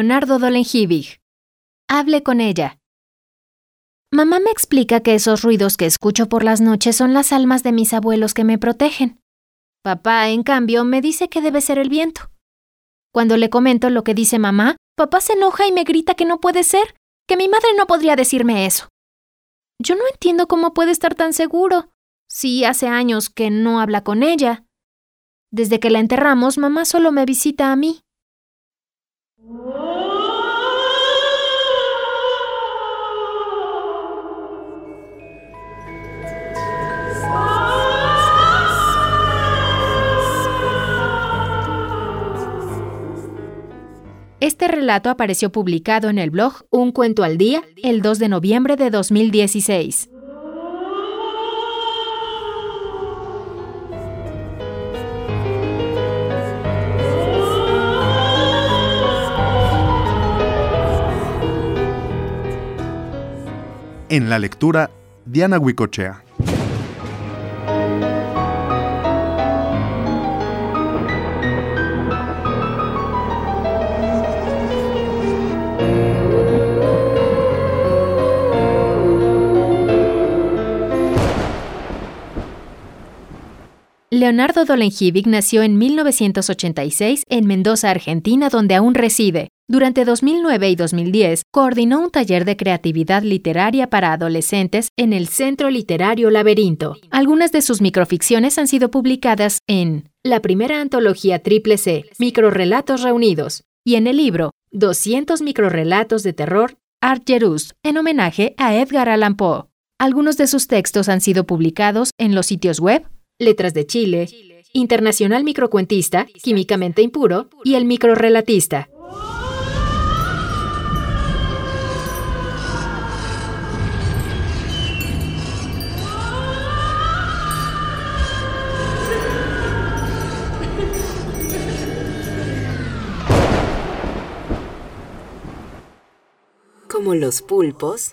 Leonardo Dolenjivig. Hable con ella. Mamá me explica que esos ruidos que escucho por las noches son las almas de mis abuelos que me protegen. Papá, en cambio, me dice que debe ser el viento. Cuando le comento lo que dice mamá, papá se enoja y me grita que no puede ser, que mi madre no podría decirme eso. Yo no entiendo cómo puede estar tan seguro, si hace años que no habla con ella. Desde que la enterramos, mamá solo me visita a mí. Este relato apareció publicado en el blog Un Cuento al Día el 2 de noviembre de 2016. En la lectura, Diana Huicochea. Leonardo Dolenjivig nació en 1986 en Mendoza, Argentina, donde aún reside. Durante 2009 y 2010 coordinó un taller de creatividad literaria para adolescentes en el Centro Literario Laberinto. Algunas de sus microficciones han sido publicadas en la primera antología Triple C, Microrelatos Reunidos, y en el libro 200 microrelatos de terror, Art Jerus, en homenaje a Edgar Allan Poe. Algunos de sus textos han sido publicados en los sitios web Letras de Chile, Internacional Microcuentista, Químicamente Impuro y El Microrelatista. Como los pulpos.